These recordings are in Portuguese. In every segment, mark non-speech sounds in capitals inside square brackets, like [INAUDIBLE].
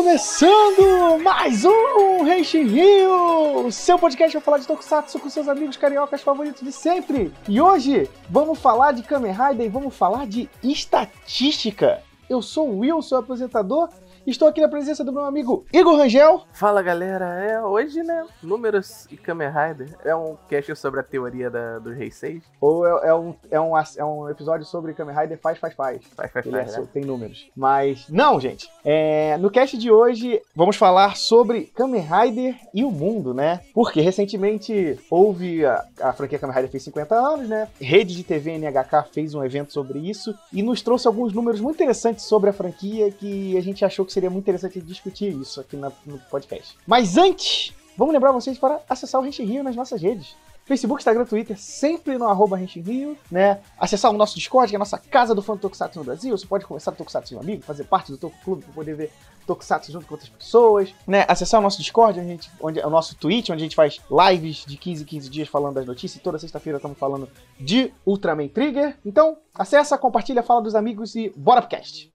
começando mais um Henshin Rio, seu podcast para falar de Tokusatsu com seus amigos cariocas favoritos de sempre. E hoje vamos falar de Kamen Rider e vamos falar de estatística. Eu sou o Will, seu apresentador, Estou aqui na presença do meu amigo Igor Rangel. Fala galera, é hoje, né? Números e Kamen Rider. É um cast sobre a teoria da, do Rei 6. Ou é, é, um, é, um, é um episódio sobre Kamen Rider faz, faz, faz. Faz, faz, Ele é faz. só- né? tem números. Mas, não, gente. É, no cast de hoje, vamos falar sobre Kamen Rider e o mundo, né? Porque recentemente houve. A, a franquia Kamen Rider fez 50 anos, né? Rede de TV NHK fez um evento sobre isso e nos trouxe alguns números muito interessantes sobre a franquia que a gente achou que seria muito interessante discutir isso aqui na- no podcast. Mas antes, vamos lembrar vocês para acessar o Rente Rio nas nossas redes. Facebook, Instagram, Twitter, sempre no arroba Rio, né? Acessar o nosso Discord, que é a nossa casa do fã do Tokusatsu no Brasil. Você pode conversar do Tokusatsu com um amigo, fazer parte do Toku Clube para poder ver Tokusatsu junto com outras pessoas, né? Acessar o nosso Discord, onde gente, onde, é o nosso Twitch, onde a gente faz lives de 15 em 15 dias falando das notícias. E toda sexta-feira estamos falando de Ultraman Trigger. Então, acessa, compartilha, fala dos amigos e bora pro cast.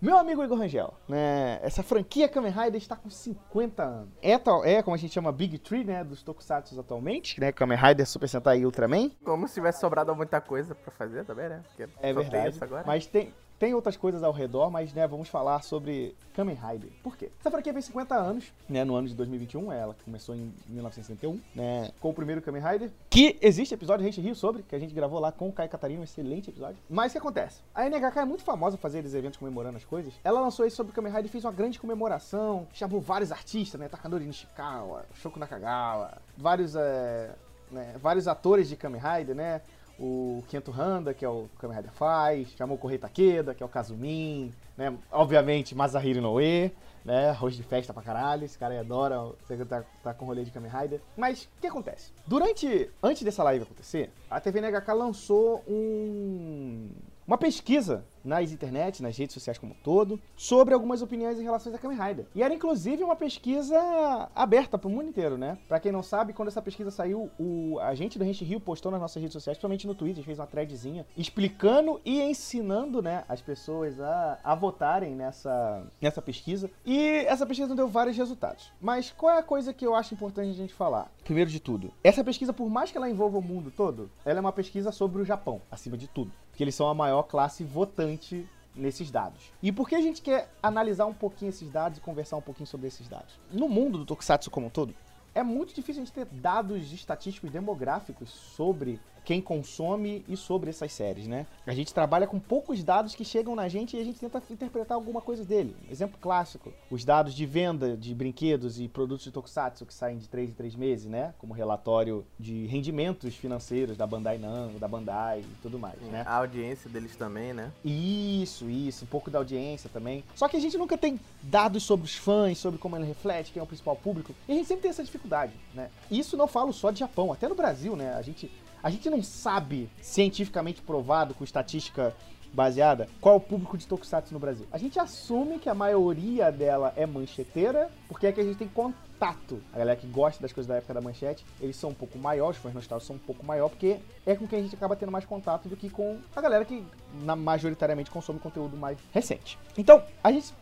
Meu amigo Igor Rangel, né? Essa franquia Kamen Rider está com 50 anos. É, tal, é como a gente chama Big Tree, né? Dos Tokusatsu atualmente, né? Kamen Rider, Super Sentai e Ultraman. Como se tivesse sobrado muita coisa pra fazer também, né? Porque É verdade. Mas tem, tem outras coisas ao redor, mas né, vamos falar sobre Kamen Rider. Por quê? Essa franquia fez 50 anos, né? No ano de 2021, ela começou em 1961, né? Com o primeiro Kamen Rider. Que existe episódio Rente Rio sobre, que a gente gravou lá com o Kai Catarina, um excelente episódio. Mas o que acontece? A NHK é muito famosa fazer esses eventos comemorando as coisas. Ela lançou isso sobre o Kamen Rider fez uma grande comemoração. Chamou vários artistas, né? Takanori Nishikawa, Shoko Nakagawa, vários, é, né, vários atores de Kamen Rider, né? O Kento Handa, que é o Kamen Rider faz, chamou o Kohei Takeda, que é o Kazumin, né? Obviamente, Masahiro Noe, né? Arroz de festa pra caralho, esse cara aí adora, você tá, tá com rolê de Kamen Rider. Mas, o que acontece? Durante, antes dessa live acontecer, a TV NHK lançou um... Uma pesquisa nas internet, nas redes sociais como um todo, sobre algumas opiniões em relação a Kamen Rider. E era inclusive uma pesquisa aberta pro mundo inteiro, né? Pra quem não sabe, quando essa pesquisa saiu, o agente do Rente Rio postou nas nossas redes sociais, principalmente no Twitter, fez uma threadzinha explicando e ensinando, né, as pessoas a, a votarem nessa, nessa pesquisa. E essa pesquisa deu vários resultados. Mas qual é a coisa que eu acho importante a gente falar? Primeiro de tudo, essa pesquisa, por mais que ela envolva o mundo todo, ela é uma pesquisa sobre o Japão, acima de tudo. Porque eles são a maior classe votante nesses dados. E por que a gente quer analisar um pouquinho esses dados e conversar um pouquinho sobre esses dados? No mundo do Tokusatsu como um todo, é muito difícil a gente ter dados estatísticos demográficos sobre quem consome e sobre essas séries, né? A gente trabalha com poucos dados que chegam na gente e a gente tenta interpretar alguma coisa dele. Exemplo clássico, os dados de venda de brinquedos e produtos de Tokusatsu que saem de 3 em 3 meses, né? Como relatório de rendimentos financeiros da Bandai Namco, da Bandai e tudo mais, né? A audiência deles também, né? Isso, isso, um pouco da audiência também. Só que a gente nunca tem dados sobre os fãs, sobre como ele reflete, quem é o principal público. E a gente sempre tem essa dificuldade, né? Isso não falo só de Japão, até no Brasil, né? A gente, a gente não sabe cientificamente provado com estatística baseada qual é o público de Tokusatsu no Brasil. A gente assume que a maioria dela é mancheteira, porque é que a gente tem contato. A galera que gosta das coisas da época da manchete, eles são um pouco maiores, os fãs nostálgicos são um pouco maior, porque é com quem a gente acaba tendo mais contato do que com a galera que na, majoritariamente consome conteúdo mais recente. Então, a gente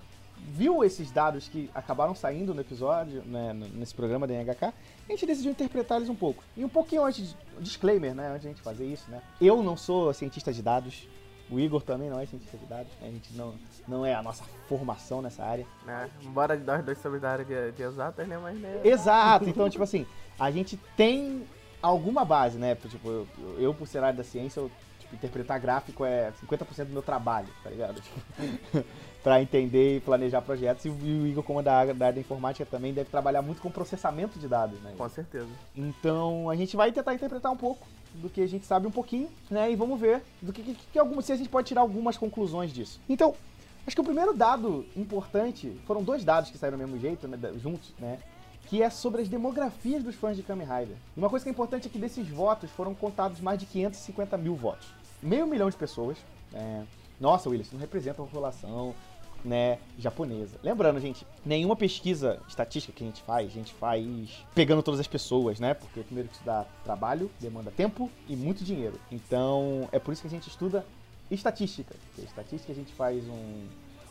viu esses dados que acabaram saindo no episódio, né, nesse programa da NHK, a gente decidiu interpretar eles um pouco. E um pouquinho antes, disclaimer, né, antes de a gente fazer isso, né, eu não sou cientista de dados, o Igor também não é cientista de dados, né, a gente não, não é a nossa formação nessa área. né? Embora nós dois somos da área de, de exatas, né? Mas, né? Exato, então, [LAUGHS] tipo assim, a gente tem alguma base, né, tipo, eu, eu por ser área da ciência, eu, tipo, interpretar gráfico é 50% do meu trabalho, tá ligado? Tipo, pra entender e planejar projetos, e o Igor, como é da área, da informática, também deve trabalhar muito com processamento de dados, né? Com certeza. Então a gente vai tentar interpretar um pouco do que a gente sabe um pouquinho, né? E vamos ver do que, que, que se a gente pode tirar algumas conclusões disso. Então, acho que o primeiro dado importante foram dois dados que saíram do mesmo jeito, né? Juntos, né? Que é sobre as demografias dos fãs de Kamen Rider. E uma coisa que é importante é que desses votos foram contados mais de 550 mil votos. Meio milhão de pessoas. né? Nossa, Willis, não representa a população né, japonesa. Lembrando, gente, nenhuma pesquisa estatística que a gente faz, a gente faz pegando todas as pessoas, né? Porque primeiro que isso dá trabalho, demanda tempo e muito dinheiro. Então, é por isso que a gente estuda estatística. Porque estatística a gente faz um,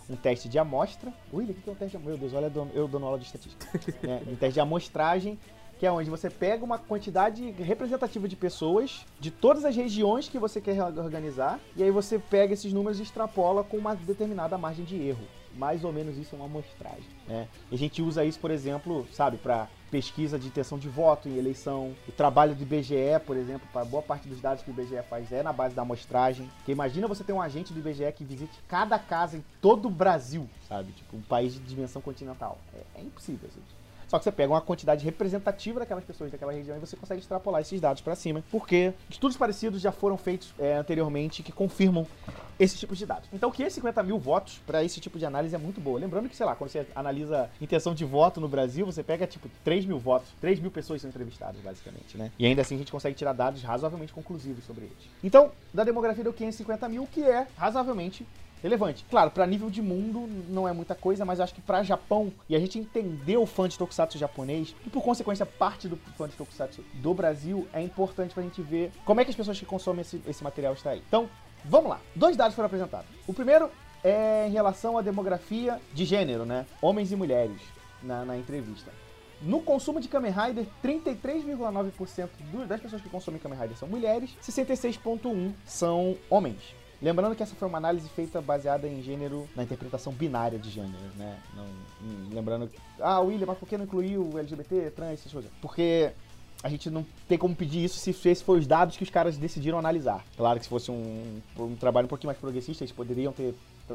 um teste de amostra. William, o que é um teste de Meu Deus, olha eu dando aula de estatística. né? [LAUGHS] Um teste de amostragem que é onde você pega uma quantidade representativa de pessoas de todas as regiões que você quer organizar, e aí você pega esses números e extrapola com uma determinada margem de erro. Mais ou menos isso é uma amostragem. Né? E a gente usa isso, por exemplo, sabe, para pesquisa de intenção de voto em eleição. O trabalho do IBGE, por exemplo, para boa parte dos dados que o IBGE faz é na base da amostragem. Porque imagina você ter um agente do IBGE que visite cada casa em todo o Brasil, sabe? Tipo, um país de dimensão continental. É, é impossível, gente. Só que você pega uma quantidade representativa daquelas pessoas daquela região e você consegue extrapolar esses dados para cima, porque estudos parecidos já foram feitos é, anteriormente que confirmam esse tipo de dados. Então, que 50 mil votos para esse tipo de análise é muito boa. Lembrando que, sei lá, quando você analisa intenção de voto no Brasil, você pega, tipo, 3 mil votos. 3 mil pessoas são entrevistadas, basicamente, né? E ainda assim a gente consegue tirar dados razoavelmente conclusivos sobre eles. Então, da demografia deu 550 mil, que é razoavelmente relevante. Claro, para nível de mundo não é muita coisa, mas acho que para Japão e a gente entender o fã de tokusatsu japonês e por consequência parte do fã de tokusatsu do Brasil é importante pra gente ver como é que as pessoas que consomem esse, esse material estão aí. Então, vamos lá. Dois dados foram apresentados. O primeiro é em relação à demografia de gênero, né? Homens e mulheres na, na entrevista. No consumo de Kamen Rider, 33,9% das pessoas que consomem Kamen Rider são mulheres, 66,1% são homens. Lembrando que essa foi uma análise feita baseada em gênero, na interpretação binária de gênero, né? Não, hum, lembrando que, ah, William, mas por que não incluiu LGBT, trans, essas coisas? Porque a gente não tem como pedir isso se esses foram os dados que os caras decidiram analisar. Claro que se fosse um, um trabalho um pouquinho mais progressista, eles poderiam ter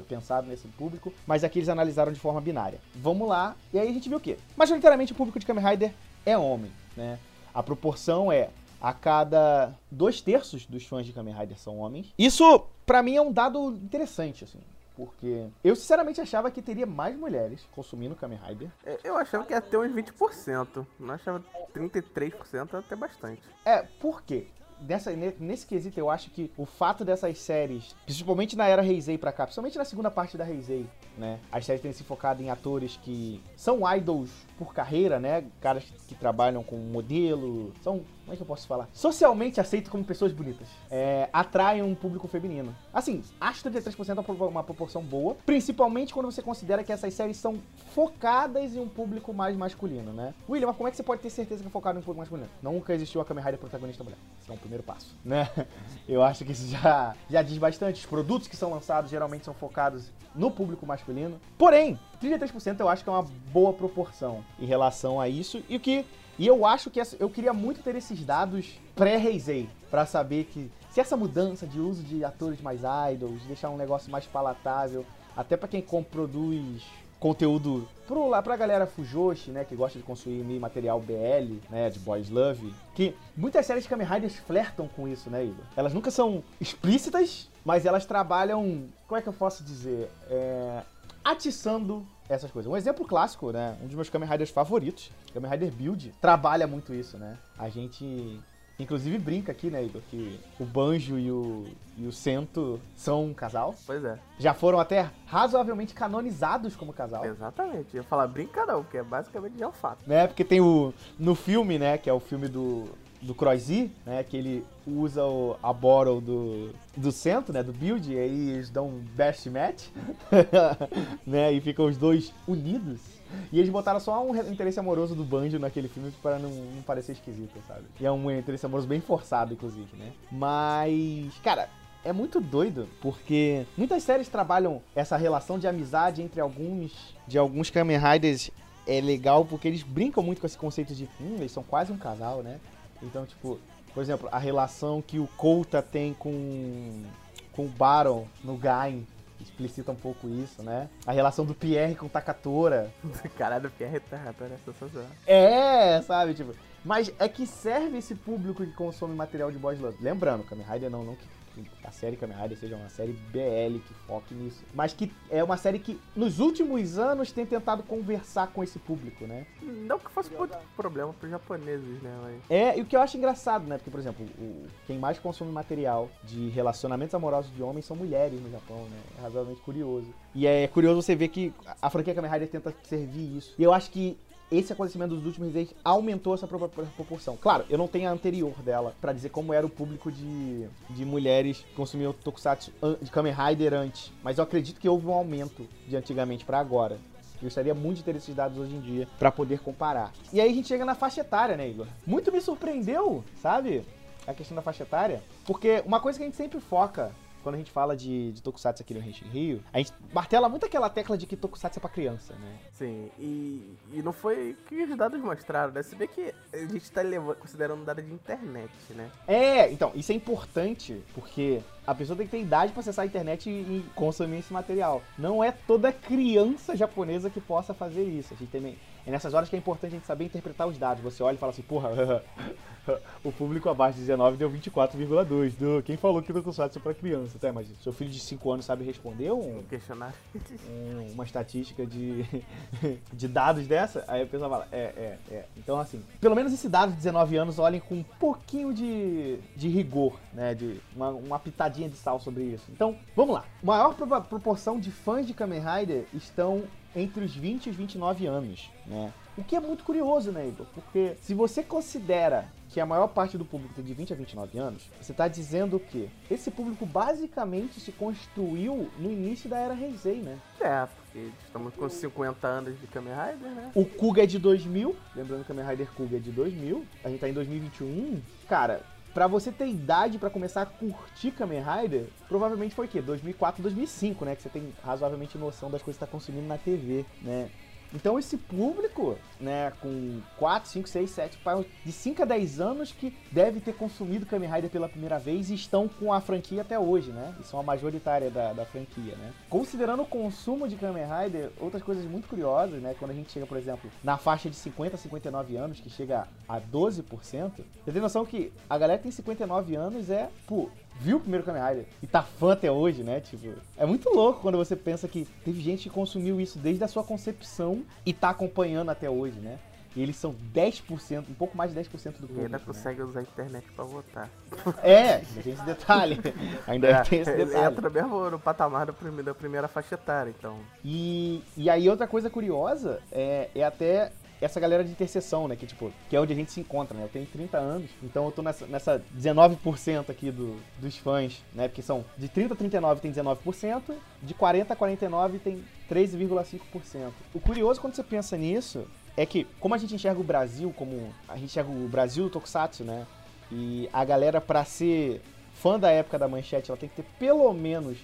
pensado nesse público, mas aqui eles analisaram de forma binária. Vamos lá, e aí a gente viu o quê? Majoritariamente o público de Kamen Rider é homem, né? A proporção é a cada dois terços dos fãs de Kamen Rider são homens. Isso, para mim, é um dado interessante, assim. Porque eu sinceramente achava que teria mais mulheres consumindo Kamen Rider. É, eu achava que ia ter uns 20%. Não achava 33% até bastante. É, por quê? Nessa, nesse quesito, eu acho que o fato dessas séries, principalmente na era Heisei pra cá, principalmente na segunda parte da Heisei, né? As séries têm se focado em atores que são idols por carreira, né? Caras que trabalham com modelo, são como é que eu posso falar? Socialmente aceito como pessoas bonitas. É, atraem um público feminino. Assim, acho 33% é uma proporção boa, principalmente quando você considera que essas séries são focadas em um público mais masculino, né? William, mas como é que você pode ter certeza que é focado em um público masculino? Nunca existiu a Kamen Rider protagonista mulher. Esse é um primeiro passo, né? [LAUGHS] Eu acho que isso já, já diz bastante. Os produtos que são lançados geralmente são focados no público masculino. Porém, 33% eu acho que é uma boa proporção em relação a isso. E o que e eu acho que essa, eu queria muito ter esses dados pré-Reisei, para saber que se essa mudança de uso de atores mais idols, deixar um negócio mais palatável, até para quem produz conteúdo pro, lá pra galera Fujoshi, né, que gosta de consumir material BL, né, de Boys Love, que muitas séries de Kamen Riders flertam com isso, né, Igor? Elas nunca são explícitas, mas elas trabalham, como é que eu posso dizer, é, atiçando essas coisas. Um exemplo clássico, né? Um dos meus Kamen Riders favoritos, Kamen Rider Build, trabalha muito isso, né? A gente Inclusive brinca aqui, né, Igor, que o Banjo e o, e o Sento são um casal. Pois é. Já foram até razoavelmente canonizados como casal. Exatamente. Eu ia falar brinca não, porque é basicamente já é um fato. Né, porque tem o... No filme, né, que é o filme do, do Croisy, né? Que ele usa o, a Borrow do, do centro, né? Do build, e aí eles dão um best match, [LAUGHS] né? E ficam os dois unidos. E eles botaram só um interesse amoroso do Banjo naquele filme para não, não parecer esquisito, sabe? E é um interesse amoroso bem forçado, inclusive, né? Mas, cara, é muito doido, porque muitas séries trabalham essa relação de amizade entre alguns de alguns Kamen Riders é legal porque eles brincam muito com esse conceito de, hum, eles são quase um casal, né? Então, tipo, por exemplo, a relação que o Kouta tem com, com o Baron no Gain explicita um pouco isso, né? A relação do Pierre com o Takatora. [LAUGHS] Caralho, o Pierre tá, Takatora é sensacional. É, sabe, tipo... Mas é que serve esse público que consome material de boys love. Lembrando, Kamen Rider não, não que a série Kamen Rider seja uma série BL que foque nisso. Mas que é uma série que nos últimos anos tem tentado conversar com esse público, né? Não que fosse muito problema pros japoneses, né? Mas... É, e o que eu acho engraçado, né? Porque, por exemplo, o, quem mais consome material de relacionamentos amorosos de homens são mulheres no Japão, né? É razoavelmente curioso. E é curioso você ver que a franquia Kamen Rider tenta servir isso. E eu acho que esse acontecimento dos últimos Heisei aumentou essa proporção. Claro, eu não tenho a anterior dela para dizer como era o público de, de mulheres que consumiam Tokusatsu de Kamen Rider antes, mas eu acredito que houve um aumento de antigamente para agora. Eu gostaria muito de ter esses dados hoje em dia para poder comparar. E aí a gente chega na faixa etária, né, Igor? Muito me surpreendeu, sabe? A questão da faixa etária. Porque uma coisa que a gente sempre foca quando a gente fala de, de Tokusatsu aqui no Renshin Rio, a gente martela muito aquela tecla de que Tokusatsu é pra criança, né? Sim, e, e não foi que os dados mostraram, né? Se bem que a gente tá levando, considerando dados de internet, né? É, então, isso é importante, porque a pessoa tem que ter idade para acessar a internet e consumir esse material. Não é toda criança japonesa que possa fazer isso. A gente também é nessas horas que é importante a gente saber interpretar os dados. Você olha e fala assim, porra, [LAUGHS] o público abaixo de 19 deu 24,2. Quem falou que o Tokusatsu é pra criança? Tá, mas seu filho de 5 anos sabe responder um, questionário, um, uma estatística de, [LAUGHS] de dados dessa? Aí a pessoa fala, é, é, é. Então, assim, pelo menos esse dado de 19 anos olhem com um pouquinho de, de rigor, né? De uma, uma pitadinha de sal sobre isso. Então, vamos lá. Maior proporção de fãs de Kamen Rider estão entre os 20 e os 29 anos, né? O que é muito curioso, né, Igor? Porque se você considera que a maior parte do público tem de 20 a 29 anos, você está dizendo que esse público basicamente se construiu no início da era Heisei, né? É, porque estamos com 50 anos de Kamen Rider, né? O Kuga é de 2000, lembrando que o Kamen Rider Kuga é de 2000, a gente tá em 2021. Cara, Pra você ter idade para começar a curtir Kamen Rider, provavelmente foi o quê? 2004, 2005, né? Que você tem razoavelmente noção das coisas que tá consumindo na TV, né? Então esse público, né, com 4, 5, 6, 7, de 5 a 10 anos que deve ter consumido Kamen Rider pela primeira vez e estão com a franquia até hoje, né? E são a majoritária da, da franquia, né? Considerando o consumo de Kamen Rider, outras coisas muito curiosas, né? Quando a gente chega, por exemplo, na faixa de 50 a 59 anos, que chega a 12%, você tem noção que a galera que tem 59 anos é, pô, viu o primeiro Kamen Rider e tá fã até hoje, né? Tipo, é muito louco quando você pensa que teve gente que consumiu isso desde a sua concepção e tá acompanhando até hoje, né? E eles são 10%, um pouco mais de 10% do público. E ainda né? consegue usar a internet pra votar. É, ainda tem esse detalhe. [LAUGHS] Ainda é, tem esse detalhe. Entra mesmo no patamar da primeira, da primeira faixa etária, então. E, e aí outra coisa curiosa é, é até essa galera de interseção, né? Que, tipo, que é onde a gente se encontra, né? Eu tenho 30 anos, então eu tô nessa, nessa 19% aqui do, dos fãs, né? Porque são de 30 a 39 tem 19%, de 40 a 49 tem 13,5%. O curioso quando você pensa nisso é que, como a gente enxerga o Brasil como. A gente enxerga o Brasil do Tokusatsu, né? E a galera, pra ser fã da época da manchete, ela tem que ter pelo menos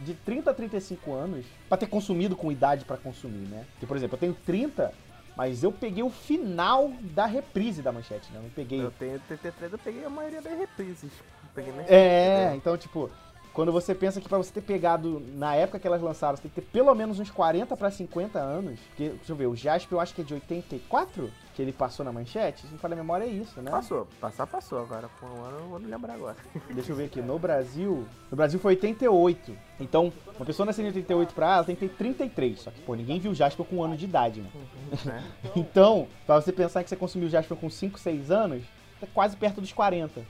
de 30 a 35 anos para ter consumido com idade para consumir, né? Porque, por exemplo, eu tenho 30, mas eu peguei o final da reprise da manchete, né? Eu não peguei. Eu tenho TT3, eu peguei a maioria das reprises. Peguei é, então, tipo, quando você pensa que para você ter pegado na época que elas lançaram, você tem que ter pelo menos uns 40 para 50 anos. Porque, deixa eu ver, o Jasper eu acho que é de 84 que ele passou na manchete. Se não falar a memória, é isso, né? Passou, passar passou agora. Um ano eu vou lembrar agora. [LAUGHS] Deixa eu ver aqui, no Brasil. No Brasil foi 88. Então, uma pessoa nascendo em 88 pra ela tem que ter 33. Só que, pô, ninguém viu o Jasper com um ano de idade, né? Uhum, [LAUGHS] então, pra você pensar que você consumiu o Jasper com 5, 6 anos, é quase perto dos 40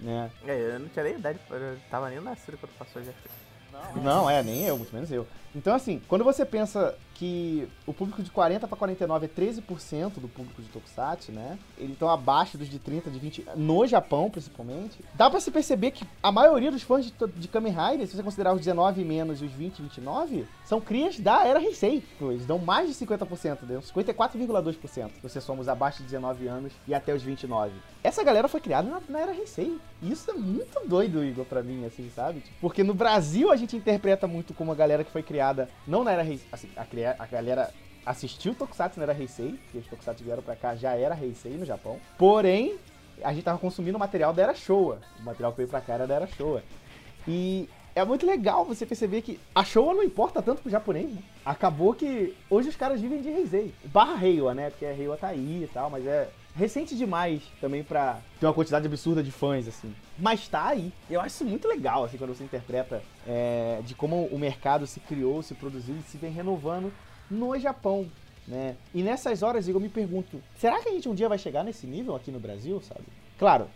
né? É, eu não tinha nem idade, eu tava nem nascido quando passou já. Não, não, é, nem eu, muito menos eu. Então, assim, quando você pensa que o público de 40 para 49 é 13% do público de Tokusatsu, né? Eles estão abaixo dos de 30, de 20, no Japão, principalmente. Dá para se perceber que a maioria dos fãs de, de Kamen Rider, se você considerar os 19 menos e os 20 e 29, são crias da era Heisei. Eles dão mais de 50%, deu 54,2%. Você somos abaixo de 19 anos e até os 29. Essa galera foi criada na, na era Heisei. Isso é muito doido, Igor, pra mim, assim, sabe? Porque no Brasil a gente interpreta muito como a galera que foi criada não na era assim, a, a galera assistiu Tokusatsu na era Heisei, porque os Tokusatsu vieram pra cá já era Heisei no Japão. Porém, a gente tava consumindo material da era Showa. O material que veio pra cá era da era Showa. E é muito legal você perceber que a Showa não importa tanto pro japonês, né? Acabou que hoje os caras vivem de Heisei. Barra Reiwa, né? Porque a Reiwa tá aí e tal, mas é recente demais também pra ter uma quantidade absurda de fãs, assim. Mas tá aí. Eu acho isso muito legal, assim, quando você interpreta é, de como o mercado se criou, se produziu e se vem renovando no Japão, né? E nessas horas, eu me pergunto, será que a gente um dia vai chegar nesse nível aqui no Brasil, sabe? Claro,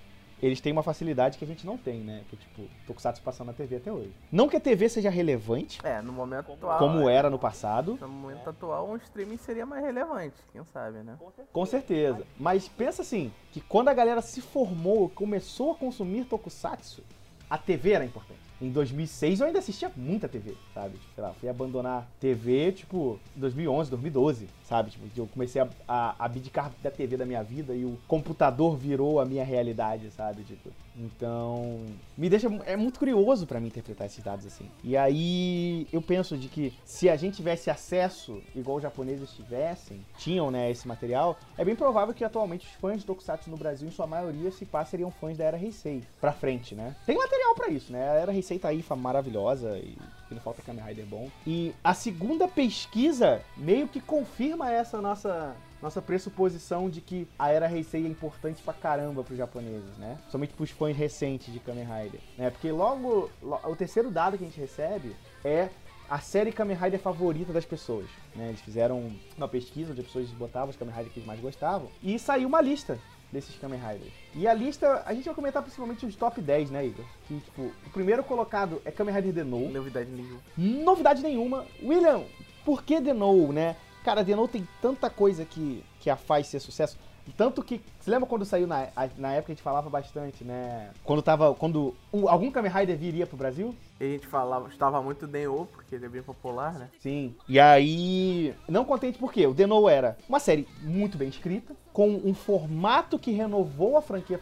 eles têm uma facilidade que a gente não tem, né? Que tipo, Tokusatsu passando na TV até hoje. Não que a TV seja relevante, É, no momento atual. como é, era no passado, No momento atual, um streaming seria mais relevante, quem sabe, né? com certeza. Mas pensa assim, que quando a galera se formou, começou a consumir Tokusatsu, a TV era importante. Em 2006 eu ainda assistia muita TV, sabe? Tipo, sei lá, fui abandonar TV, tipo, em 2011, 2012, sabe? Tipo, eu comecei a, a abdicar da TV da minha vida e o computador virou a minha realidade, sabe? Tipo, então, me deixa é muito curioso pra mim interpretar esses dados assim. E aí eu penso de que se a gente tivesse acesso igual os japoneses tivessem, tinham, né, esse material, é bem provável que atualmente os fãs de Tokusatsu no Brasil, em sua maioria, se pá, seriam fãs da Era Heisei pra frente, né? Tem material pra isso, né? A Era Heisei tá aí maravilhosa e e não falta Kamen Rider bom. E a segunda pesquisa meio que confirma essa nossa nossa pressuposição de que a era Heisei é importante pra caramba pros japoneses, né? Somente pros fãs recentes de Kamen Rider, né? Porque logo, lo- o terceiro dado que a gente recebe é a série Kamen Rider favorita das pessoas, né? Eles fizeram uma pesquisa onde as pessoas botavam os Kamen Rider que eles mais gostavam e saiu uma lista desses Kamen Riders. E a lista, a gente vai comentar principalmente os top 10, né, Igor? Que, tipo, o primeiro colocado é Kamen Rider Denou. Novidade nenhuma. Novidade nenhuma. William, por que Denou, né? Cara, Denou tem tanta coisa que, que a faz ser sucesso. Tanto que. Você lembra quando saiu na, na época a gente falava bastante, né? Quando tava. Quando o- algum Kamen Rider viria pro Brasil? E a gente falava, estava muito Denho, porque ele é bem popular, né? Sim. E aí. Não contente porque o Denou era uma série muito bem escrita, com um formato que renovou a franquia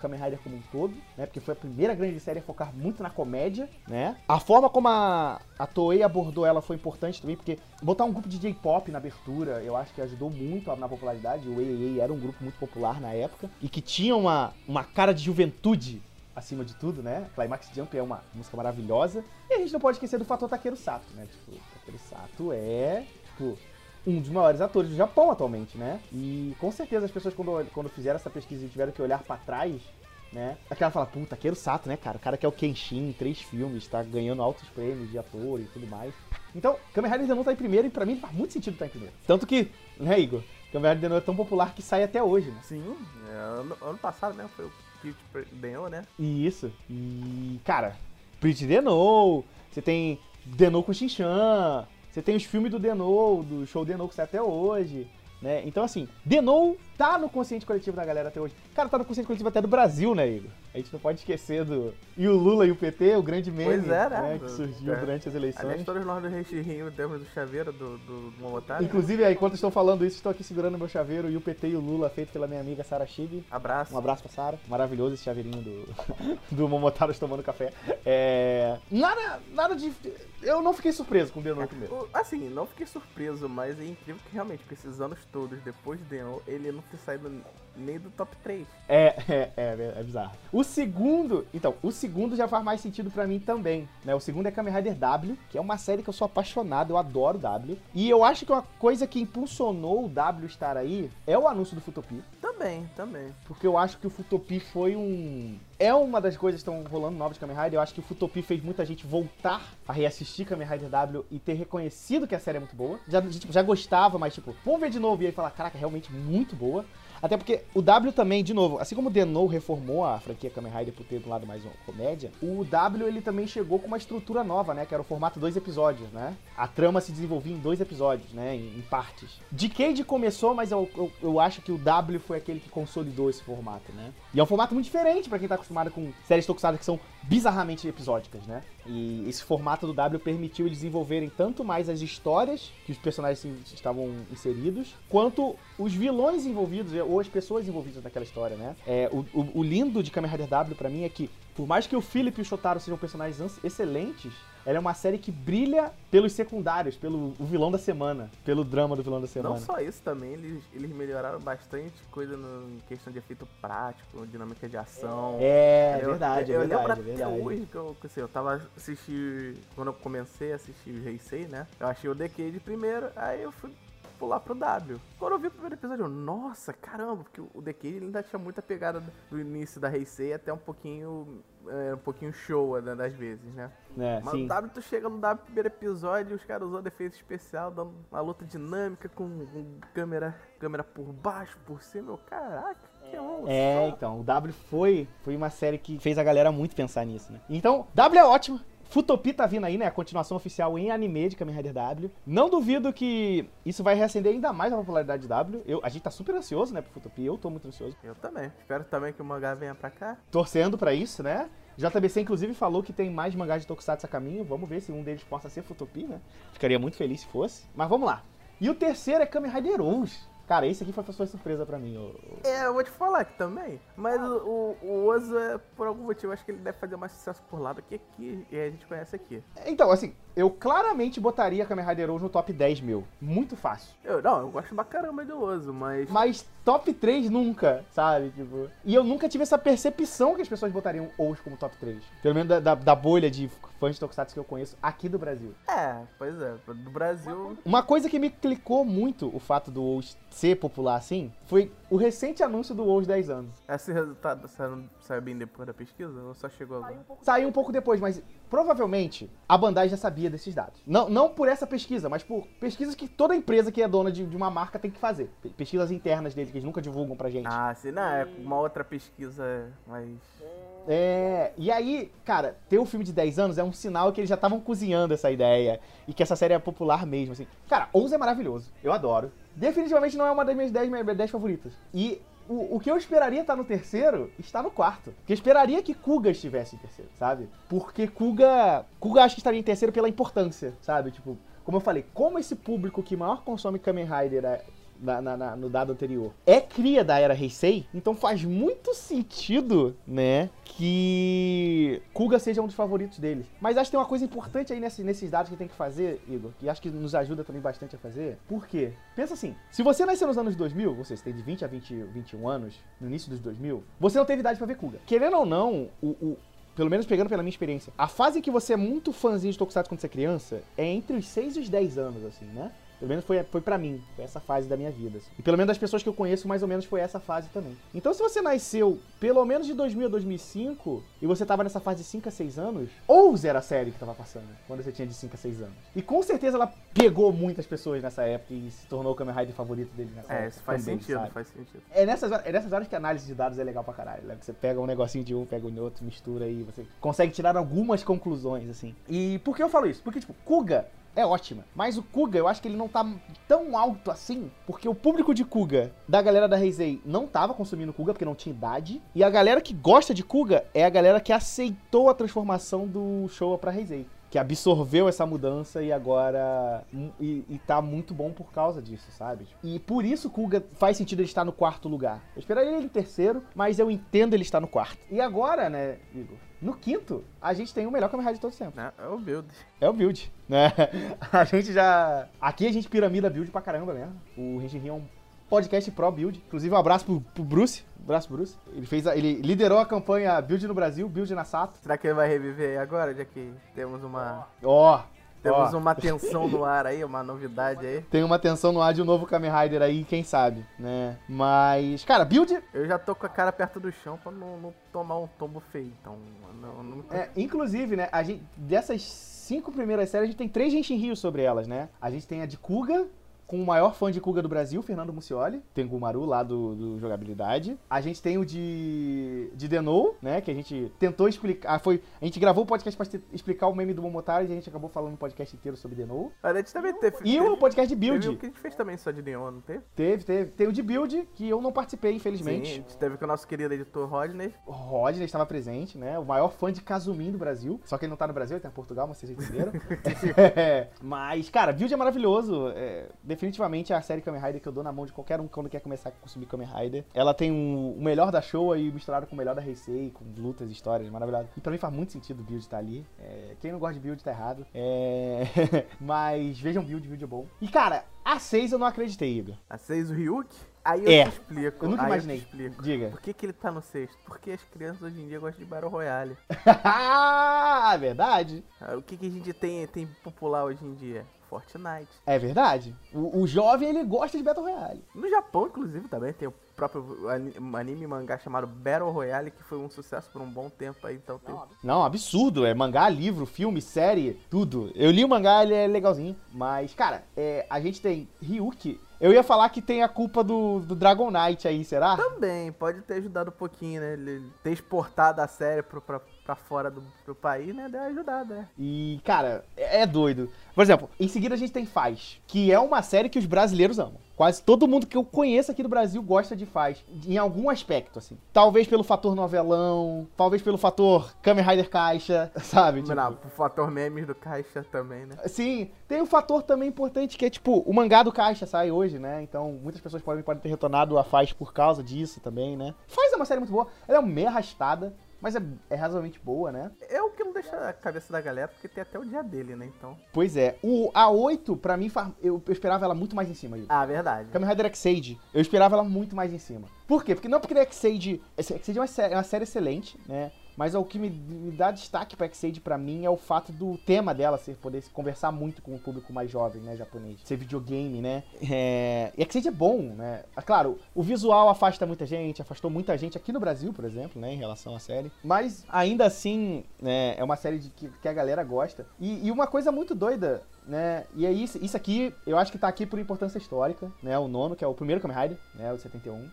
Kamen Rider como um todo, né? Porque foi a primeira grande série a focar muito na comédia, né? A forma como a, a Toei abordou ela foi importante também, porque botar um grupo de J-pop na abertura, eu acho que ajudou muito na popularidade. O AAA era um grupo muito popular na época e que tinha uma, uma cara de juventude acima de tudo, né? Climax Jump é uma música maravilhosa. E a gente não pode esquecer do fator Takeru Sato, né? Tipo, Takeru Sato é, tipo, um dos maiores atores do Japão atualmente, né? E com certeza as pessoas quando, quando fizeram essa pesquisa e tiveram que olhar pra trás, né? Aquela fala, puta, Takeru Sato, né, cara? O cara que é o Kenshin em três filmes, tá ganhando altos prêmios de ator e tudo mais. Então, Kamen Rider Denon tá em primeiro e pra mim faz muito sentido estar em primeiro. Tanto que, né, Igor? Kamen Rider Denon é tão popular que sai até hoje, né? Sim, é, ano, ano passado, né? Foi o que Denho, né? Isso. E, cara, Pretty Denou, você tem Denou com Shinchan, você tem os filmes do Denou, do show Denou que sai até hoje, né? Então, assim, Denou tá no consciente coletivo da galera até hoje. Cara, tá no consciente coletivo até do Brasil, né, Igor? A gente não pode esquecer do... E o Lula e o PT, o grande meme, Pois é, né? Que surgiu É. durante as eleições. Aliás, todos nós do Reichirinho temos o chaveiro do, do, do Momotaro. Inclusive, aí, enquanto estou falando isso, estou aqui segurando meu chaveiro e o PT e o Lula, feito pela minha amiga Sara Chibi. Abraço. Um abraço pra Sara. Maravilhoso esse chaveirinho do, [LAUGHS] do Momotaros tomando café. É, nada, nada de. Eu não fiquei surpreso com o Denon primeiro. O- Assim, não fiquei surpreso, mas é incrível que realmente, com esses anos todos depois de Denho, ele não ter saído nem do top 3. É, é, é, é bizarro. O segundo. Então, o segundo já faz mais sentido pra mim também. Né? O segundo é Kamen Rider W, que é uma série que eu sou apaixonado, eu adoro W. E eu acho que uma coisa que impulsionou o W estar aí é o anúncio do Futopi. Também, também. Porque eu acho que o Futopi foi um. É uma das coisas que estão rolando novas de Kamen Rider. Eu acho que o Futopi fez muita gente voltar a reassistir Kamen Rider W e ter reconhecido que a série é muito boa. Já, tipo, já gostava, mas tipo, vamos ver de novo e aí falar, caraca, realmente muito boa. Até porque o W também, de novo, assim como o Denou reformou a franquia Kamen Rider por ter do lado mais uma comédia, o W ele também chegou com uma estrutura nova, né? Que era o formato dois episódios, né? A trama se desenvolvia em dois episódios, né? Em, em partes. Decade começou, mas eu, eu, eu acho que o W foi aquele que consolidou esse formato, né? E é um formato muito diferente pra quem tá acostumado com séries tokusatsu que são bizarramente episódicas, né? E esse formato do W permitiu eles desenvolverem tanto mais as histórias que os personagens estavam inseridos, quanto os vilões envolvidos, ou as pessoas envolvidas naquela história, né? É, o, o- o lindo de Kamen Rider W pra mim é que, por mais que o Philip e o Shotaro sejam personagens excelentes, ela é uma série que brilha pelos secundários, pelo o vilão da semana, pelo drama do vilão da semana. Não só isso também, eles, eles melhoraram bastante coisa no, em questão de efeito prático, dinâmica de ação. É, Eu- verdade, eu, é eu verdade, lembro é até verdade. hoje que eu, assim, eu tava assistindo. Quando eu comecei a assistir o Heisei, né? Eu achei o Decade primeiro, aí eu fui pular pro W. Quando eu vi o primeiro episódio, eu, nossa, caramba, porque o Decade ele ainda tinha muita pegada do início da Heisei até um pouquinho. É, um pouquinho show né, das vezes, né? É, Mas sim. o W, tu chega no W primeiro episódio, os caras usando efeito especial, dando uma luta dinâmica com, com câmera, câmera por baixo, por cima, eu, caraca. 2021. É, só. então, o W foi, foi uma série que fez a galera muito pensar nisso, né? Então, W é ótimo. Futopi tá vindo aí, né? A continuação oficial em anime de Kamen Rider W. Não duvido que isso vai reacender ainda mais a popularidade de W. Eu, a gente tá super ansioso, né, pro Futopi. Eu tô muito ansioso. Eu também. Espero também que o mangá venha pra cá. Torcendo pra isso, né? JBC, inclusive, falou que tem mais mangás de Tokusatsu a caminho. Vamos ver se um deles possa ser Futopi, né? Ficaria muito feliz se fosse. Mas vamos lá. E o terceiro é Kamen Rider Ous. Cara, esse aqui foi foi surpresa pra mim. ô- É, eu vou te falar aqui também. Mas o, o, o Ozo, é, por algum motivo, acho que ele deve fazer mais sucesso por lá do que aqui. E a gente conhece aqui. Então, assim, eu claramente botaria Kamen Rider Ous no top 10 meu. Muito fácil. Eu, não, eu gosto pra caramba do Ozo, mas. Mas top 3 nunca, sabe? Tipo. E eu nunca tive essa percepção que as pessoas botariam Ous como top 3. Pelo menos da, da, da bolha de fãs de Tokusatsu que eu conheço aqui do Brasil. É, pois é. Do Brasil. Uma coisa que me clicou muito o fato do Ous ser popular assim foi o recente anúncio do Ous 10 anos. Esse resultado saiu, saiu bem depois da pesquisa ou só chegou agora? Saiu um pouco depois, mas provavelmente a Bandai já sabia desses dados. Não, não por essa pesquisa, mas por pesquisas que toda empresa que é dona de, de uma marca tem que fazer. Pe- Pesquisas internas dele que eles nunca divulgam pra gente. Ah, sim, não, é uma outra pesquisa, mas. É, e aí, cara, ter um filme de 10 anos é um sinal que eles já estavam cozinhando essa ideia e que essa série é popular mesmo, assim. Cara, Ouse é maravilhoso, eu adoro. Definitivamente não é uma das minhas 10, minhas 10 favoritas. E o, o que eu esperaria estar no terceiro está no quarto. Porque eu esperaria que Kuga estivesse em terceiro, sabe? Porque Kuga. Kuga acho que estaria em terceiro pela importância, sabe? Tipo, como eu falei, como esse público que maior consome Kamen Rider é- na- na- na- no dado anterior é cria da era Heisei, então faz muito sentido, né, que Kuga seja um dos favoritos deles. Mas acho que tem uma coisa importante aí nesse- nesses dados que tem que fazer, Igor, que acho que nos ajuda também bastante a fazer. Por quê? Pensa assim, se você nasceu nos anos 2000, você tem de 20 a 20, 21 anos, no início dos 2000, você não teve idade pra ver Kuga. Querendo ou não, o- o, pelo menos pegando pela minha experiência, a fase que você é muito fãzinho de Tokusatsu quando você é criança é entre os 6 e os 10 anos, assim, né? Pelo menos foi, foi pra mim, foi essa fase da minha vida. assim. E pelo menos das pessoas que eu conheço, mais ou menos foi essa fase também. Então se você nasceu pelo menos de 2000 a 2005 e você tava nessa fase de 5 a 6 anos, ou era a série que tava passando quando você tinha de 5 a 6 anos. E com certeza ela pegou muitas pessoas nessa época e se tornou o Kamen Rider favorito dele nessa É, época. isso faz também, sentido, sabe? faz sentido. É nessas, horas- é nessas horas que a análise de dados é legal pra caralho, né? Você pega um negocinho de um, pega um de outro, mistura aí, você consegue tirar algumas conclusões, assim. E por que eu falo isso? Porque, tipo, Kuga é ótima, mas o Kuga eu acho que ele não tá tão alto assim, porque o público de Kuga, da galera da Heisei, não tava consumindo Kuga porque não tinha idade, e a galera que gosta de Kuga é a galera que aceitou a transformação do Showa pra Heisei. Que absorveu essa mudança e agora. E, e tá muito bom por causa disso, sabe? E por isso Kuga faz sentido ele estar no quarto lugar. Eu esperaria ele em terceiro, mas eu entendo ele estar no quarto. E agora, né, Igor? No quinto, a gente tem o melhor Kamen Rider de todos os tempos. É, é o build. É o build, né? [LAUGHS] A gente já. Aqui a gente piramida build pra caramba mesmo. O Renshin é um podcast pro build. Inclusive, um abraço pro, pro Bruce. Um abraço pro Bruce. Ele fez a- ele liderou a campanha Build no Brasil, Build na Sato. Será que ele vai reviver aí agora, já que temos uma. Ó. Temos ó, uma tensão no ar aí, uma novidade aí. Tem uma tensão no ar de um novo Kamen Rider aí, quem sabe, né? Mas, cara, build. Eu já tô com a cara perto do chão pra não, não tomar um tombo feio. Então, não, não... É, inclusive, né, a gente, dessas cinco primeiras séries, a gente tem três Genshin Rio sobre elas, né? A gente tem a de Kuga, com o maior fã de Kuga do Brasil, Fernando Mucioli. Tem o Gumaru lá do, do Jogabilidade. A gente tem o de, de Denou, né? Que a gente tentou explicar. ah, Foi, a gente gravou o podcast pra te- explicar o meme do Momotaro e a gente acabou falando o podcast inteiro sobre Denou. A gente também teve. E teve, o podcast de teve Build. um que a gente fez também só de Neon, não teve? Teve, teve. Tem o de Build, que eu não participei, Sim, a infelizmente. gente teve com o nosso querido editor Rodney. O Rodney estava presente, né? O maior fã de Kazumin do Brasil. Só que ele não tá no Brasil, ele tá em Portugal, mas vocês entenderam. [LAUGHS] [LAUGHS] É, mas, cara, Build é maravilhoso. É, definitivamente é a série Kamen Rider que eu dou na mão de qualquer um quando quer começar a consumir Kamen Rider. Ela tem um- o melhor da show aí misturado com o melhor da Heisei, com lutas, histórias, maravilhoso. E pra mim faz muito sentido o Build estar ali. É, quem não gosta de Build tá errado. É, [LAUGHS] mas vejam Build, Build é bom. E, cara, a 6 eu não acreditei, Igor. A 6, o Ryuk. Aí eu É. te explico. Eu nunca imaginei. Eu te explico. Diga. Por que, que ele tá no sexto? Porque as crianças hoje em dia gostam de Battle Royale. [LAUGHS] ah, verdade. Ah, O que, que a gente tem, tem popular hoje em dia? Fortnite. É verdade. O, o jovem, ele gosta de Battle Royale. No Japão, inclusive, também tem o próprio ani- anime mangá chamado Battle Royale, que foi um sucesso por um bom tempo aí, então tem. Não, absurdo. É mangá, livro, filme, série, tudo. Eu li o mangá, ele é legalzinho. Mas, cara, é, a gente tem Ryuki. Eu ia falar que tem a culpa do, do Dragon Knight aí, será? Também, pode ter ajudado um pouquinho, né? Ele ter exportado a série pro, pra, pra fora do, do país, né? Deu ajudada, né? E, cara, é é doido. Por exemplo, em seguida a gente tem Faz, que é uma série que os brasileiros amam. Quase todo mundo que eu conheço aqui do Brasil gosta de Faz, em algum aspecto, assim. Talvez pelo fator novelão, talvez pelo fator Kamen Rider Caixa, [LAUGHS] sabe? Tipo, Não, o fator memes do caixa também, né? Sim, tem um fator também importante que é, tipo, o mangá do Caixa sai hoje, né? Então, muitas pessoas podem, podem ter retornado a Faz por causa disso também, né? Faz é uma série muito boa, ela é meio arrastada, mas é, é razoavelmente boa, né? É o que não deixa a cabeça da galera, porque tem até o dia dele, né? Então. Pois é, o A8, pra mim, eu, eu esperava ela muito mais em cima, Yuri. Ah, verdade. Kamen Rider X-Aid, eu esperava ela muito mais em cima. Por quê? Porque não porque X-Aid... X-Aid é é uma série excelente, né? Mas o que me, me dá destaque pra X-Aid pra mim é o fato do tema dela ser poder conversar muito com o público mais jovem, né, japonês. Ser videogame, né? É... E X-Aid é bom, né? Ah, Claro, o visual afasta muita gente, afastou muita gente aqui no Brasil, por exemplo, né, em relação à série. Mas ainda assim, né, é uma série de que, que a galera gosta. E, e uma coisa muito doida né? E é isso, aqui, eu acho que tá aqui por importância histórica, né? O nono, que é o primeiro Kamen Rider, né? O de 71.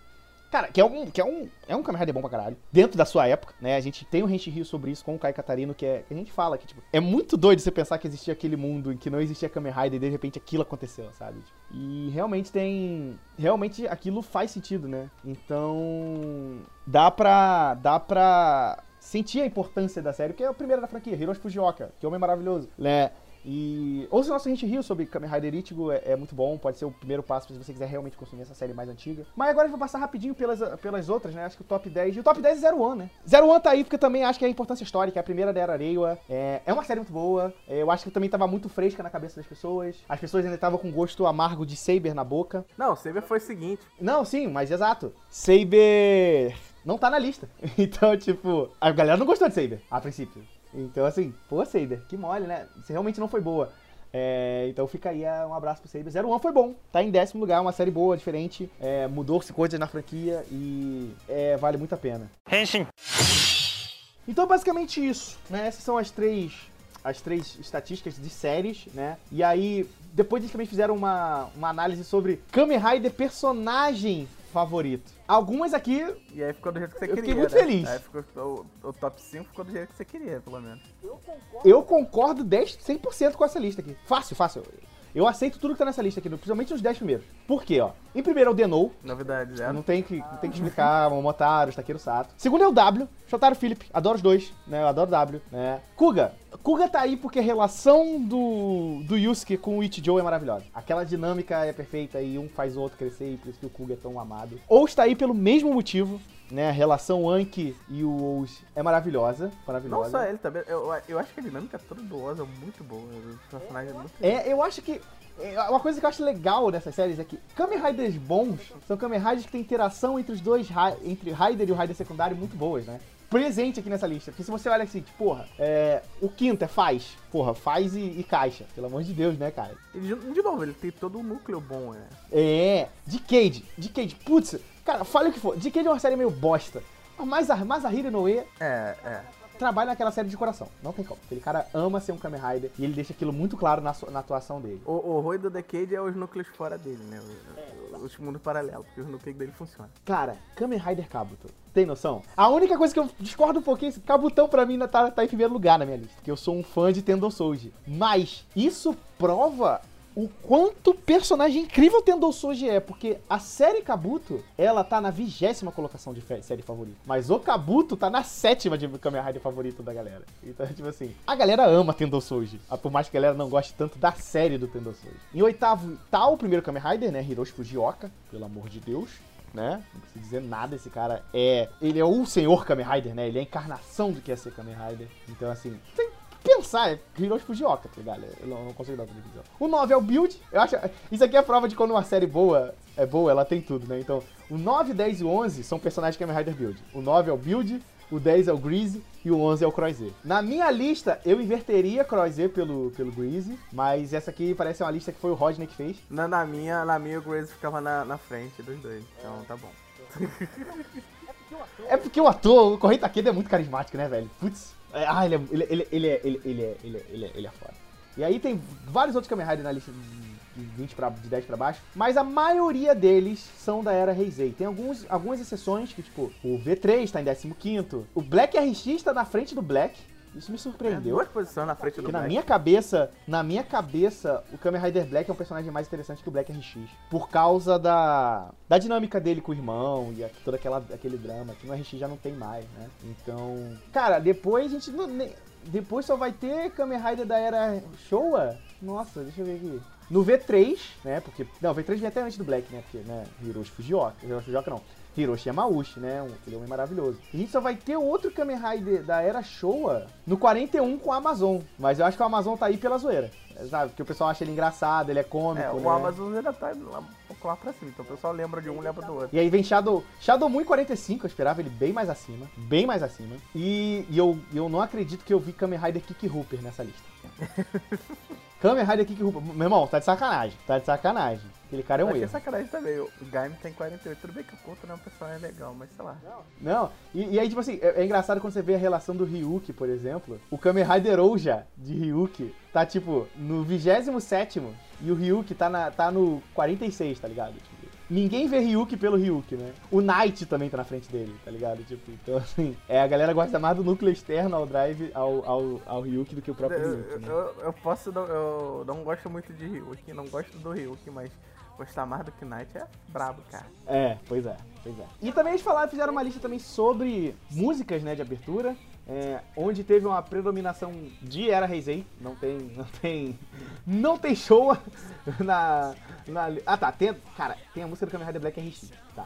Cara, que é um, que é um, é um Kamen Rider bom pra caralho. Dentro da sua época, né? A gente tem um Henshi Rio sobre isso com o Kai Katarino, que é. Que a gente fala que, tipo, é muito doido você pensar que existia aquele mundo em que não existia Kamen Rider e de repente aquilo aconteceu, sabe? Tipo, e realmente tem. Realmente aquilo faz sentido, né? Então. Dá pra. Dá pra sentir a importância da série, porque é a primeira da franquia, Hiroshi Fujioka, que homem maravilhoso, né? E ouça o nosso Hit Rio sobre Kamen Rider Ichigo, é, é muito bom, pode ser o primeiro passo se você quiser realmente consumir essa série mais antiga. Mas agora eu vou passar rapidinho pelas, pelas outras, né? Acho que o top 10. E o top 10 é Zero One, né? Zero One tá aí porque eu também acho que é a importância histórica, é a primeira da Era Reiwa. É, é uma série muito boa, é, eu acho que também tava muito fresca na cabeça das pessoas. As pessoas ainda estavam com gosto amargo de Saber na boca. Não, o Saber foi o seguinte. Não, sim, mas exato. Saber não tá na lista. [LAUGHS] Então, tipo, a galera não gostou de Saber, a princípio. Então, assim, pô, Saber, que mole, né? Você realmente não foi boa. É, então fica aí é, um abraço pro Saber. Zero One foi bom, tá em décimo lugar, uma série boa, diferente. É, Mudou-se coisas na franquia e é, vale muito a pena. Henshin. Então, basicamente isso, né? Essas são as três, as três estatísticas de séries, né? E aí, depois eles também fizeram uma, uma análise sobre Kamen Rider personagem favorito. Algumas aqui E aí ficou do jeito que você Eu queria. fiquei muito né? feliz. Aí ficou, o, o top 5 ficou do jeito que você queria, pelo menos. Eu concordo 10, 100% com essa lista aqui. Fácil, fácil. Eu aceito tudo que tá nessa lista aqui, principalmente os 10 primeiros. Por quê, ó? Em primeiro é o Denou, Novidade zero. não tem que, não tem que explicar, [LAUGHS] Momotaro, Takeru Sato. Segundo é o W, Shotaro Philip, adoro os dois, né? Eu adoro o W, né? Kuga. Kuga tá aí porque a relação do, do Yusuke com o Ichijo é maravilhosa. Aquela dinâmica é perfeita e um faz o outro crescer e por isso que o Kuga é tão amado. Ou está aí pelo mesmo motivo, né? A relação Anki e o Ous é maravilhosa, Não maravilhosa. só ele também. Eu, eu acho que a dinâmica toda do Oz é muito boa. O personagem é muito É, eu acho que. é, Uma coisa que eu acho legal dessas séries é que Kamen Riders bons são Kamen Riders que tem interação entre os dois, entre Rider e o Rider secundário muito boas, né? Presente aqui nessa lista. Porque se você olha assim, tipo, porra, é, o quinto é faz. Porra, faz e, e caixa. Pelo amor de Deus, né, cara? E de, novo, ele tem todo um núcleo bom, né? É, Decade. Decade, putz, cara, fale o que for. Decade é uma série meio bosta. Mas a Masahiro Noe É, é. trabalha naquela série de coração. Não tem como. Aquele cara ama ser um Kamen Rider e ele deixa aquilo muito claro na, na atuação dele. O, o Rui do Decade é os núcleos fora dele, né? Os, os mundos paralelos, porque os núcleos dele funcionam. Cara, Kamen Rider Kabuto. Tem noção? A única coisa que eu discordo um pouquinho é que Kabutão pra mim ainda tá, tá em primeiro lugar na minha lista. Porque eu sou um fã de Tendon Souji. Mas isso prova o quanto personagem incrível Tendon Souji é. Porque a série Kabuto, ela tá na vigésima colocação de série favorita. Mas o Kabuto tá na sétima de Kamen Rider favorito da galera. Então, [LAUGHS] tipo assim, a galera ama Tendon Souji. ah, Por mais que a galera não goste tanto da série do Tendon Souji. Em oitavo tá o primeiro Kamen Rider, né? Hiroshi Fujioka, pelo amor de Deus né? Não precisa dizer nada, esse cara é. Ele é o senhor Kamen Rider, né? Ele é a encarnação do que é ser Kamen Rider. Então, assim, tem pensar, é Hiroshi Fujioka, tá ligado? Eu não, não consigo dar outra divisão. O 9 é o Build. Eu acho. Isso aqui é a prova de quando uma série boa é boa, ela tem tudo, né? Então, o 9, 10 e 11 são personagens Kamen Rider Build. O 9 é o Build, o 10 é o Greasy e o 11 é o Croiser. Na minha lista, eu inverteria Croiser pelo, pelo Greasy, mas essa aqui parece uma lista que foi o Rodney que fez. Na, na minha, na minha o Grace ficava na, na frente dos dois. Então tá bom. [LAUGHS] É porque o ator, o Correio Takeda é muito carismático, né, velho? Putz. É, ah, ele é, ele, ele, ele, é, ele, ele, é, ele, é, ele, é, ele é foda. E aí tem vários outros Kamen Rider na lista de, 20 pra, de 10 pra baixo. Mas a maioria deles são da era Heisei. Tem alguns, algumas exceções, que tipo, o V3 tá em 15º, o Black RX tá na frente do Black. Isso me É, surpreendeu. duas posições na frente do Porque na Black. minha cabeça, na minha cabeça, o Kamen Rider Black é um personagem mais interessante que o Black RX. Por causa da, da dinâmica dele com o irmão e a- todo aquela, aquele drama, que no RX já não tem mais, né? Então. Cara, depois a gente. não- nem- depois só vai ter Kamen Rider da era Showa? Nossa, deixa eu ver aqui. No V3, né? Porque. Não, o V3 vem até antes do Black, né? Porque, né? Hiroshi Fujioka. Hiroshi Fujioka não. Hiroshi Yamauchi, né? Um, aquele homem maravilhoso. E a gente só vai ter outro Kamen Rider da era Showa no 41 com o Amazon. Mas eu acho que o Amazon tá aí pela zoeira. Sabe? Porque o pessoal acha ele engraçado, ele é cômico. É, o né? Amazon ainda tá lá, lá pra cima, então o pessoal lembra de um, lembra do outro. E aí vem Shadow. Shadow Moon em 45, eu esperava ele bem mais acima. Bem mais acima. E, e eu, eu não acredito que eu vi Kamen Rider Kick Hooper nessa lista. [LAUGHS] Kamen Rider Kick Hooper. Meu irmão, tá de sacanagem. Tá de sacanagem. Aquele cara é um erro. sacanagem também. O Gaime tem 48. Tudo bem que o Conto não é um personagem legal, mas sei lá. Não, e, e aí, tipo assim, é, é engraçado quando você vê a relação do Ryuki, por exemplo. O Kamen Rider Ouja de Ryuki tá, tipo, no 27 e o Ryuki tá, na, tá no 46, tá ligado? Tipo, ninguém vê Ryuki pelo Ryuki, né? O Knight também tá na frente dele, tá ligado? Tipo, então, assim, é, a galera gosta mais do núcleo externo ao Drive, ao, ao, ao Ryuki do que o próprio Eu, Ryuki, né? eu, eu posso. Eu não gosto muito de Ryuki, não gosto do Ryuki, mas gostar mais do Knight é brabo, cara. É, pois é, pois é. E também eles falaram, fizeram uma lista também sobre músicas, né, de abertura, é, onde teve uma predominação de Era Heisei, não tem, não tem, não tem show [LAUGHS] na, na, ah tá, tem, cara, tem a música do Kamen Rider Black RX, tá,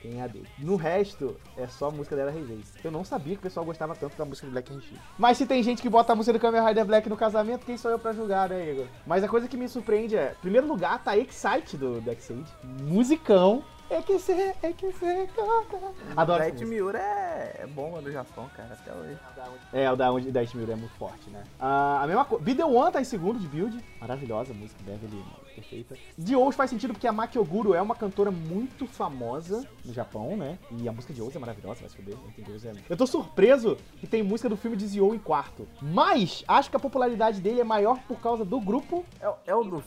tem a dele. No resto, é só música da Era Heisei. Eu não sabia que o pessoal gostava tanto da música do Black RX. Mas se tem gente que bota a música do Kamen Rider Black no casamento, quem sou eu pra julgar, né, Igor? Mas a coisa que me surpreende é, primeiro lugar, tá Excite do Darkseid, musicão, é que você, é que você canta. Adoro música. Miura é, é bom no Japão, cara, até hoje. É, o da onde da Ishimura é muito forte, né? Ah, a mesma coisa. The One tá em segundo de build. Maravilhosa a música, Beverly, perfeita. De Ous faz sentido porque a Maki Oguro é uma cantora muito famosa no Japão, né? E a música de Ous é maravilhosa, vai se fuder. Item de Ous é- Eu tô surpreso que tem música do filme de Zio em quarto. Mas acho que a popularidade dele é maior por causa do grupo É, o- é o do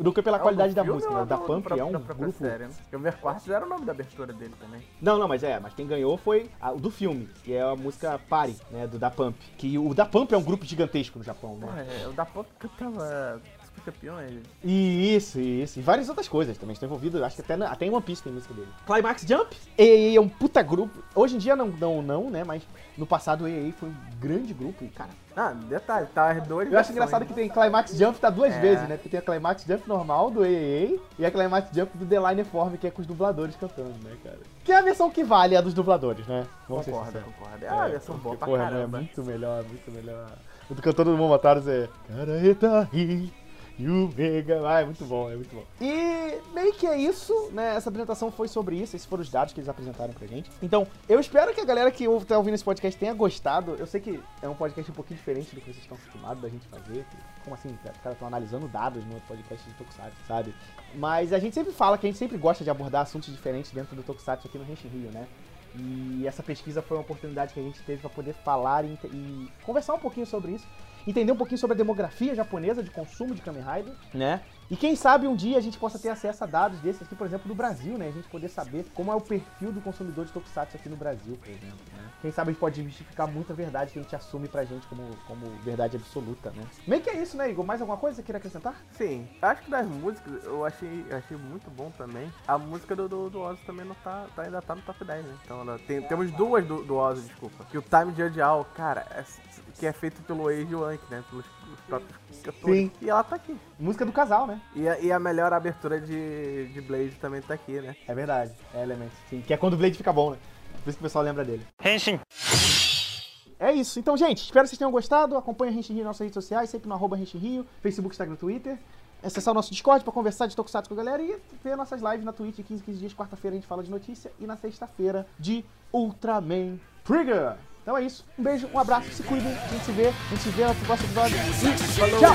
do que pela é qualidade do da música. ou né? Da do- Pump é um grupo. Série, né? Porque o Merquartos era o nome da abertura dele também. Não, não, mas é, mas quem ganhou foi a- o do filme, que é a música Pare, né, do Da Pump. Que o Da Pump é um grupo gigantesco no Japão, né? é, o da Pop cantava Super Campeões. E isso, isso. E várias outras coisas também estão envolvidas. Acho que até, na- até em One Piece tem música dele. Climax Jump. EA é um puta grupo. Hoje em dia não, não, não, né? Mas no passado o EA foi um grande grupo. E, cara, Ah, detalhe, tá as duas eu acho engraçado né? que tem Climax Jump tá duas É. vezes, né? Porque tem a Climax Jump normal do EA e a Climax Jump do The Line Form, que é com os dubladores cantando, né, cara? Que é a versão que vale a dos dubladores, né? Vamos Concordo, concordo. É, É, versão boa pra porra, caramba. É muito melhor, muito melhor. O do cantor do Momotaros é. Karaeta hi, Yumega. Ah, é muito bom, é muito bom. E meio que é isso, né? Essa apresentação foi sobre isso. Esses foram os dados que eles apresentaram pra gente. Então, eu espero que a galera que tá ouvindo esse podcast tenha gostado. Eu sei que é um podcast um pouquinho diferente do que vocês estão acostumados da gente fazer. Como assim? Os caras estão analisando dados no podcast de Tokusatsu, sabe? Mas a gente sempre fala que a gente sempre gosta de abordar assuntos diferentes dentro do Tokusatsu aqui no Henshin Rio, né? E essa pesquisa foi uma oportunidade que a gente teve para poder falar e, e conversar um pouquinho sobre isso, entender um pouquinho sobre a demografia japonesa de consumo de Kamen Rider, né? E quem sabe um dia a gente possa ter acesso a dados desses aqui, por exemplo, do Brasil, né? A gente poder saber como é o perfil do consumidor de Tokusatsu aqui no Brasil, por exemplo, né? Quem sabe a gente pode justificar muita verdade que a gente assume pra gente como, como verdade absoluta, né? Meio que é isso, né, Igor? Mais alguma coisa que você queira acrescentar? Sim, acho que das músicas eu achei, achei muito bom também. A música do, do, do Ozzy também não tá, tá- ainda tá no top 10, né? Então ela tem- temos duas do, do Ozzy, desculpa. Que o Time Judge All, cara, é- que é feito pelo Age Wank, né? Pelos, cantores. Sim. E ela tá aqui. Música do casal, né? E a, e a melhor abertura de, de Blade também tá aqui, né? É verdade, é Elements, sim. Que é quando o Blade fica bom, né? Por isso que o pessoal lembra dele. Henshin. É isso. Então, gente, espero que vocês tenham gostado. Acompanhe a Renshin Rio nas nossas redes sociais, sempre no arroba Rio, Facebook, Instagram, Twitter. Acessar o nosso Discord pra conversar de Tokusatsu com a galera e ver nossas lives na Twitch 15, 15 dias. Quarta-feira a gente fala de notícia e na sexta-feira de Ultraman Trigger. Então é isso. Um beijo, um abraço, se cuidem. A gente se vê, a gente se vê no próximo episódio. E! Tchau!